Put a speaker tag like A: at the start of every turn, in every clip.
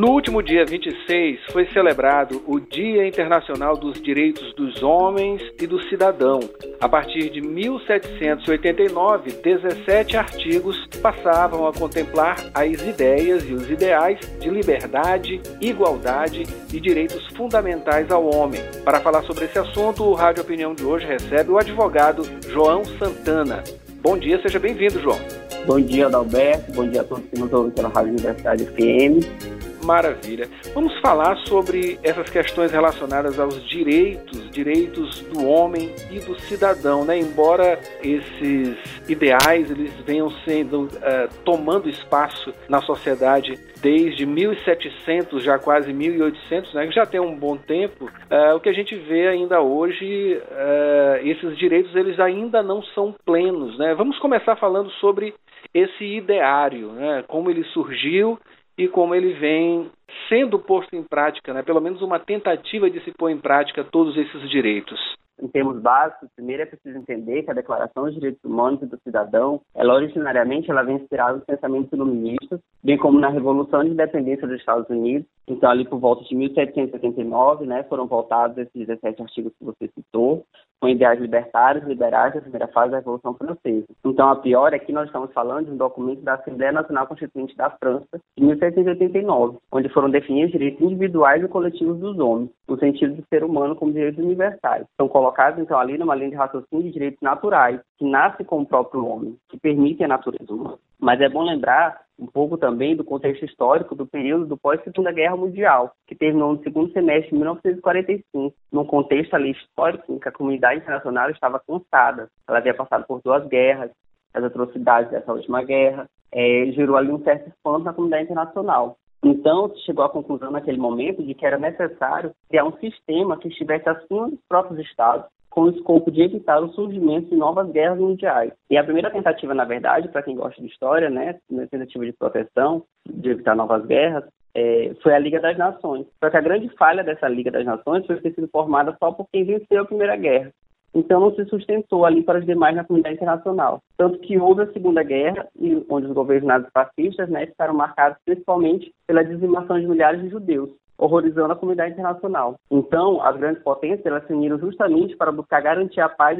A: No último dia 26 foi celebrado o Dia Internacional dos Direitos dos Homens e do Cidadão. A partir de 1789, 17 artigos passavam a contemplar as ideias e os ideais de liberdade, igualdade e direitos fundamentais ao homem. Para falar sobre esse assunto, o Rádio Opinião de hoje recebe o advogado João Santana. Bom dia, seja bem-vindo, João.
B: Bom dia, Adalberto. Bom dia a todos que nos ouvem pela Rádio Universidade FM.
A: Maravilha. Vamos falar sobre essas questões relacionadas aos direitos, direitos do homem e do cidadão, né? Embora esses ideais eles venham sendo uh, tomando espaço na sociedade desde 1700, já quase 1800, né? Já tem um bom tempo. Uh, o que a gente vê ainda hoje, uh, esses direitos eles ainda não são plenos, né? Vamos começar falando sobre esse ideário, né? Como ele surgiu e como ele vem sendo posto em prática, né? pelo menos uma tentativa de se pôr em prática todos esses direitos
B: em termos básicos, primeiro é preciso entender que a Declaração dos Direitos Humanos e do Cidadão, ela originariamente ela vem inspirada nos pensamentos iluministas, bem como na Revolução de Independência dos Estados Unidos. Então, ali por volta de 1779, né, foram voltados esses 17 artigos que você citou, com ideais libertários liberais da primeira fase da Revolução Francesa. Então, a pior é que nós estamos falando de um documento da Assembleia Nacional Constituinte da França, de 1789, onde foram definidos direitos individuais e coletivos dos homens, no sentido de ser humano como direitos universais. São colocados, então, ali numa linha de raciocínio de direitos naturais, que nasce com o próprio homem, que permite a natureza humana. Mas é bom lembrar um pouco também do contexto histórico do período do pós-Segunda Guerra Mundial, que terminou no segundo semestre de 1945, num contexto ali histórico em que a comunidade internacional estava cansada. Ela havia passado por duas guerras, as atrocidades dessa última guerra, é, gerou ali um certo espanto na comunidade internacional. Então, se chegou à conclusão naquele momento de que era necessário criar um sistema que estivesse acima dos próprios estados, com o escopo de evitar o surgimento de novas guerras mundiais. E a primeira tentativa, na verdade, para quem gosta de história, né, tentativa de proteção, de evitar novas guerras, é, foi a Liga das Nações. Só que a grande falha dessa Liga das Nações foi ter sido formada só por quem venceu a Primeira Guerra. Então não se sustentou ali para os demais na comunidade internacional. Tanto que houve a Segunda Guerra, onde os governos nazifascistas né, ficaram marcados principalmente pela dizimação de milhares de judeus horrorizando a comunidade internacional. Então, as grandes potências elas se uniram justamente para buscar garantir a paz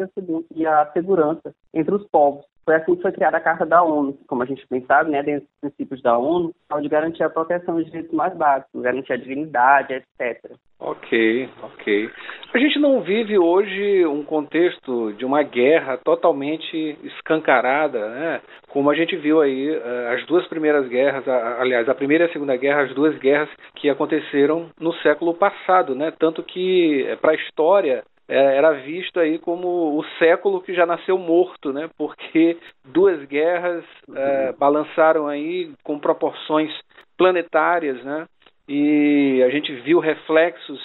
B: e a segurança entre os povos. Foi assim que foi criada a Carta da ONU, como a gente bem sabe, né, dentro dos princípios da ONU, de garantir a proteção dos direitos mais básicos, garantir a dignidade, etc.
A: Ok, ok. A gente não vive hoje um contexto de uma guerra totalmente escancarada, né? Como a gente viu aí eh, as duas primeiras guerras, aliás, a primeira e a segunda guerra, as duas guerras que aconteceram no século passado, né? Tanto que eh, para a história era visto aí como o século que já nasceu morto, né? Porque duas guerras é, balançaram aí com proporções planetárias, né? E a gente viu reflexos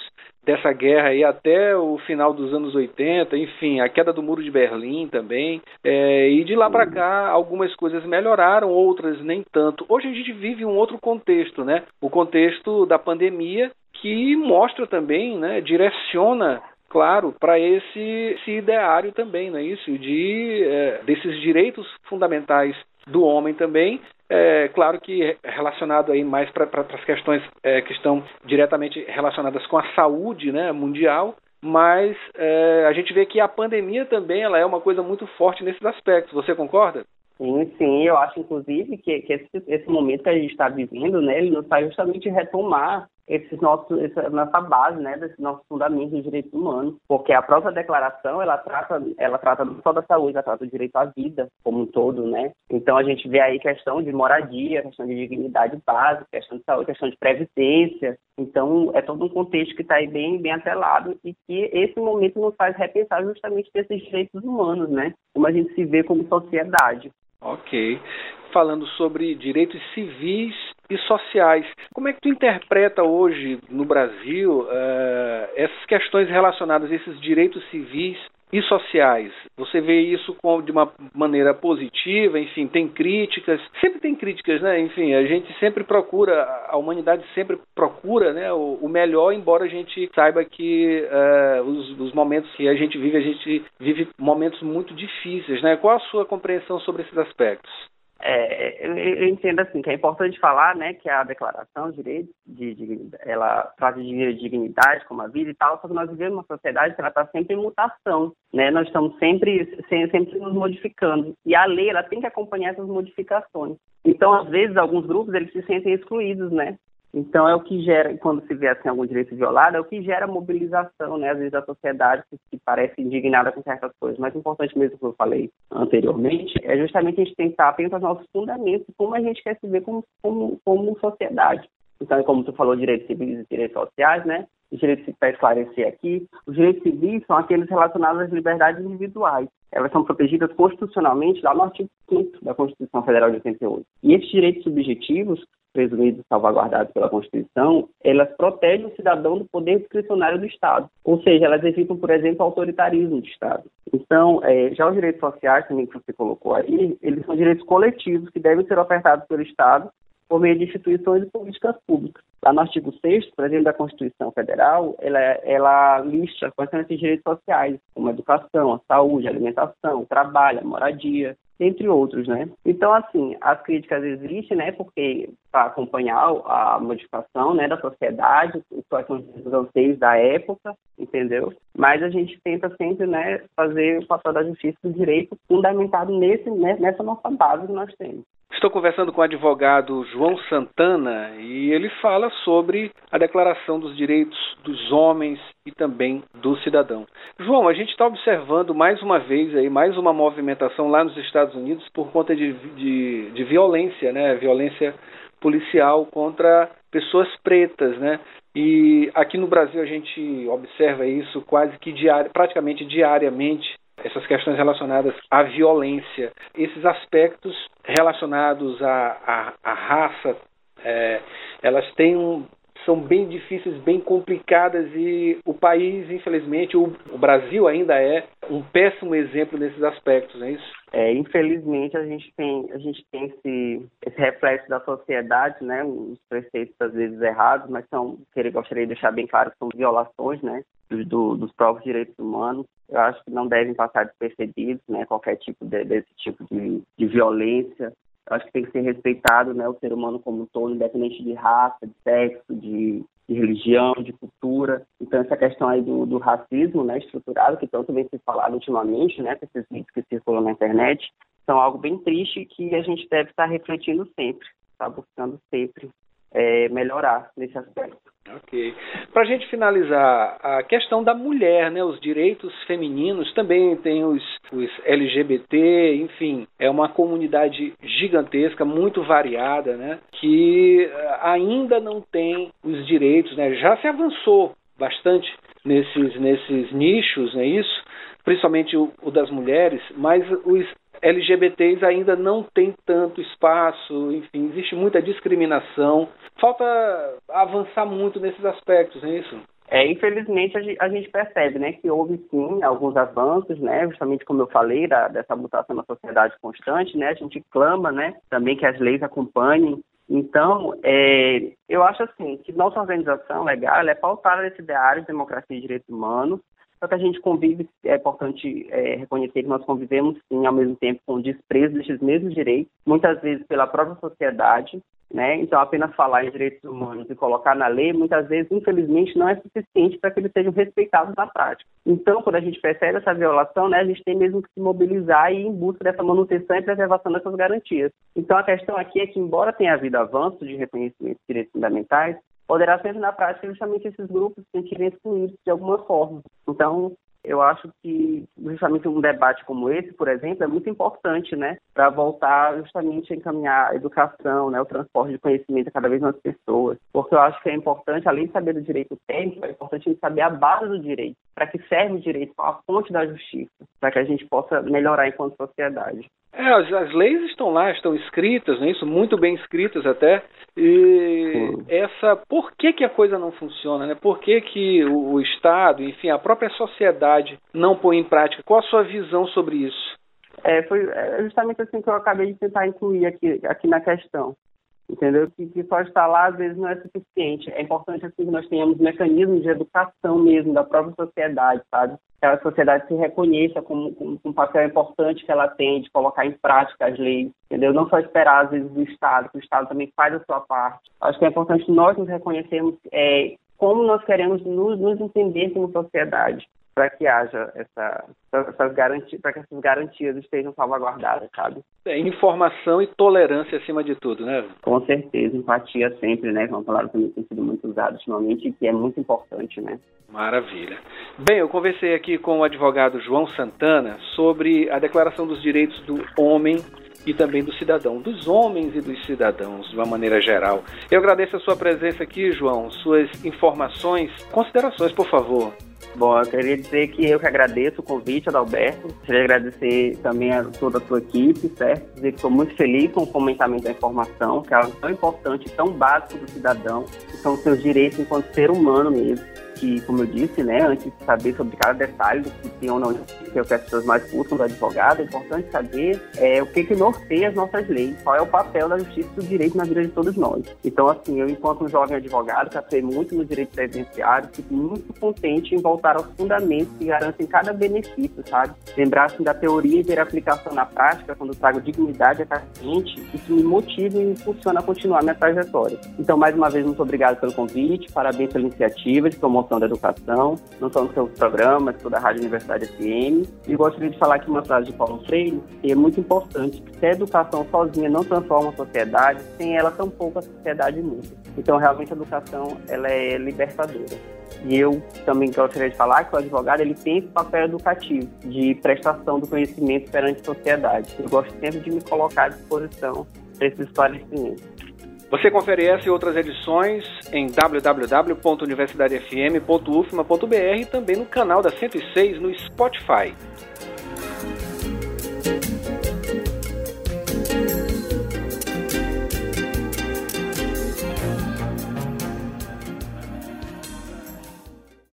A: dessa guerra aí até o final dos anos 80, enfim, a queda do muro de Berlim também, é, e de lá para cá algumas coisas melhoraram, outras nem tanto. Hoje a gente vive um outro contexto, né? O contexto da pandemia que mostra também, né, direciona claro, para esse, esse, ideário também, não é isso? De, é, desses direitos fundamentais do homem também, é, claro que relacionado aí mais para as questões é, que estão diretamente relacionadas com a saúde né, mundial, mas é, a gente vê que a pandemia também ela é uma coisa muito forte nesses aspectos. Você concorda?
B: Sim, sim, eu acho inclusive que, que esse, esse momento que a gente está vivendo, né, ele nos faz justamente retomar esses nossos, essa nossa base, né, desses nossos fundamentos de direitos humanos, porque a própria declaração, ela trata, ela trata não só da saúde, ela trata do direito à vida como um todo, né, então a gente vê aí questão de moradia, questão de dignidade básica, questão de saúde, questão de previdência, então é todo um contexto que está aí bem, bem atrelado e que esse momento nos faz repensar justamente desses direitos humanos, né, como a gente se vê como sociedade.
A: Ok. Falando sobre direitos civis e sociais. Como é que tu interpreta hoje no Brasil uh, essas questões relacionadas a esses direitos civis e sociais. Você vê isso de uma maneira positiva, enfim, tem críticas, sempre tem críticas, né? Enfim, a gente sempre procura, a humanidade sempre procura né, o, o melhor, embora a gente saiba que uh, os, os, momentos que a gente vive, a gente vive momentos muito difíceis, né? Qual a sua compreensão sobre esses aspectos?
B: É, eu entendo assim que é importante falar, né, que a declaração de direitos, de, de, ela trata de dignidade como a vida e tal, só que nós vivemos uma sociedade que ela está sempre em mutação, né, nós estamos sempre, sempre nos modificando e a lei ela tem que acompanhar essas modificações. Então, às vezes, alguns grupos eles se sentem excluídos, né, então é o que gera, quando se vê assim, algum direito violado, é o que gera mobilização, né? Às vezes a sociedade que, que parece indignada com certas coisas. Mas o importante mesmo que eu falei anteriormente é justamente a gente tentar pensar nos nossos fundamentos, como a gente quer se ver como, como, como sociedade. Então, como tu falou, direitos civis e direitos sociais, né? Os direitos para esclarecer aqui, os direitos civis são aqueles relacionados às liberdades individuais. Elas são protegidas constitucionalmente lá no artigo 5 da Constituição Federal de 88. E esses direitos subjetivos presumidos e salvaguardados pela Constituição, elas protegem o cidadão do poder discricionário do Estado. Ou seja, elas evitam, por exemplo, o autoritarismo do Estado. Então, é, já os direitos sociais, também que você colocou aí, eles são direitos coletivos que devem ser ofertados pelo Estado por meio de instituições e políticas públicas. Lá no artigo 6 por exemplo, da Constituição Federal, ela, ela lista quais são esses direitos sociais, como a educação, a saúde, a alimentação, o trabalho, a moradia, entre outros, né? Então, assim, as críticas existem, né? Porque para acompanhar a modificação, né, da sociedade, quais são os anseios da época, entendeu? Mas a gente tenta sempre, né, fazer o papel da justiça do direito fundamentado nesse, né, nessa nossa base que nós temos.
A: Estou conversando com o advogado João Santana e ele fala sobre a Declaração dos Direitos dos Homens e também do Cidadão. João, a gente está observando mais uma vez aí mais uma movimentação lá nos Estados Unidos por conta de, de, de violência, né? Violência policial contra pessoas pretas, né? E aqui no Brasil a gente observa isso quase que diari praticamente diariamente essas questões relacionadas à violência, esses aspectos relacionados à, à, à raça, é, elas têm um, são bem difíceis, bem complicadas e o país, infelizmente, o, o Brasil ainda é um péssimo exemplo nesses aspectos, não é isso?
B: É, infelizmente a gente tem a gente tem esse, esse reflexo da sociedade, né? Os preceitos às vezes errados, mas são que gostaria de deixar bem claro que são violações, né? Do, dos próprios direitos humanos. Eu acho que não devem passar despercebidos, né? Qualquer tipo de, desse tipo de, de violência eu acho que tem que ser respeitado né, o ser humano como um todo, independente de raça, de sexo, de, de religião, de cultura. Então, essa questão aí do, do racismo né, estruturado, que tanto vem se falado ultimamente, né, com esses vídeos que circulam na internet, são algo bem triste que a gente deve estar refletindo sempre, tá buscando sempre é, melhorar nesse aspecto.
A: Ok. Para a gente finalizar, a questão da mulher, né, os direitos femininos, também tem os, os LGBT, enfim, é uma comunidade gigantesca, muito variada, né, que eh, ainda não tem os direitos, né, já se avançou bastante nesses, nesses nichos, não é isso? Principalmente o, o das mulheres, mas os LGBTs ainda não têm tanto espaço, enfim, existe muita discriminação. Falta avançar muito nesses aspectos, não é isso?
B: É, infelizmente a gente percebe, né, que houve sim alguns avanços, né, justamente como eu falei, da, dessa mutação na sociedade constante, né, a gente clama, né, também que as leis acompanhem. Então, é, eu acho assim que nossa organização legal é pautada nesse ideário de democracia e direitos humanos, só que a gente convive, é importante é, reconhecer que nós convivemos, sim, ao mesmo tempo com o desprezo desses mesmos direitos, muitas vezes pela própria sociedade, né? Então, apenas falar em direitos humanos e colocar na lei, muitas vezes, infelizmente, não é suficiente para que eles sejam respeitados na prática. Então, quando a gente percebe essa violação, né, a gente tem mesmo que se mobilizar e ir em busca dessa manutenção e preservação dessas garantias. Então, a questão aqui é que, embora tenha havido avanço de reconhecimento de direitos fundamentais, poderá ser na prática justamente esses grupos se sentirem excluídos de alguma forma. Então, eu acho que justamente um debate como esse, por exemplo, é muito importante, né, para voltar justamente a encaminhar a educação, né, o transporte de conhecimento a cada vez mais pessoas, porque eu acho que é importante, além de saber do direito técnico, é importante saber a base do direito, para que serve o direito, qual a fonte da justiça, para que a gente possa melhorar enquanto sociedade.
A: É, as, as, leis estão lá, estão escritas, não é isso? Muito bem escritas até. E Sim. essa, por que, que a coisa não funciona, né? Por que, que o, o Estado, enfim, a própria sociedade não põe em prática? Qual a sua visão sobre isso?
B: É, foi é justamente assim que eu acabei de tentar incluir aqui, aqui na questão entendeu? Que, que, só estar lá às vezes não é suficiente. É importante assim que nós tenhamos mecanismos de educação mesmo da própria sociedade, sabe? Que a sociedade se reconheça como, como, um papel importante que ela tem de colocar em prática as leis, entendeu? Não só esperar às vezes do Estado, que o Estado também faz a sua parte. Acho que é importante nós nos reconhecermos é, como nós queremos nos, nos entender como sociedade para que haja essa, essas garantias, para que essas garantias estejam salvaguardadas, sabe?
A: É, informação e tolerância acima de tudo, né?
B: Com certeza, empatia sempre, né? É uma palavra que tem sido muito usada ultimamente e que é muito importante, né?
A: Maravilha. Bem, eu conversei aqui com o advogado João Santana sobre a Declaração dos Direitos do Homem e também do cidadão, dos homens e dos cidadãos, de uma maneira geral. Eu agradeço a sua presença aqui, João, suas informações, considerações, por favor.
B: Bom, eu queria dizer que eu que agradeço o convite, Adalberto. Queria agradecer também a toda a sua equipe, certo? Dizer que estou muito feliz com o fomentamento da informação, que é algo tão importante, tão básico do cidadão, que são os seus direitos enquanto ser humano mesmo que, como eu disse, né, antes de saber sobre cada detalhe do que tem ou não que as pessoas mais buscam do advogado, é importante saber é, o que, que norteia as nossas leis, qual é o papel da justiça e do direito na vida de todos nós. Então, assim, eu, enquanto um jovem advogado, atuei muito no direito previdenciário, fico muito contente em voltar aos fundamentos que garantem cada benefício, sabe? Lembrar, assim, da teoria e ter aplicação na prática, quando trago dignidade a cada cliente, isso me motiva e me impulsiona a continuar minha trajetória. Então, mais uma vez, muito obrigado pelo convite, parabéns pela iniciativa de promoção promoção da educação, não só no seu programa, mas toda a Rádio Universidade FM. E gostaria de falar aqui uma frase de Paulo Freire, que é muito importante, que se a educação sozinha não transforma a sociedade, sem ela tampouco a sociedade muda. Então, realmente, a educação, ela é libertadora. E eu também gostaria de falar que o advogado ele tem esse papel educativo de prestação do conhecimento perante a sociedade. Eu gosto sempre de me colocar à disposição para esses esclarecimentos.
A: Você confere essa e outras edições em www.universidadefm.ufma.br e também no canal da 106 no Spotify.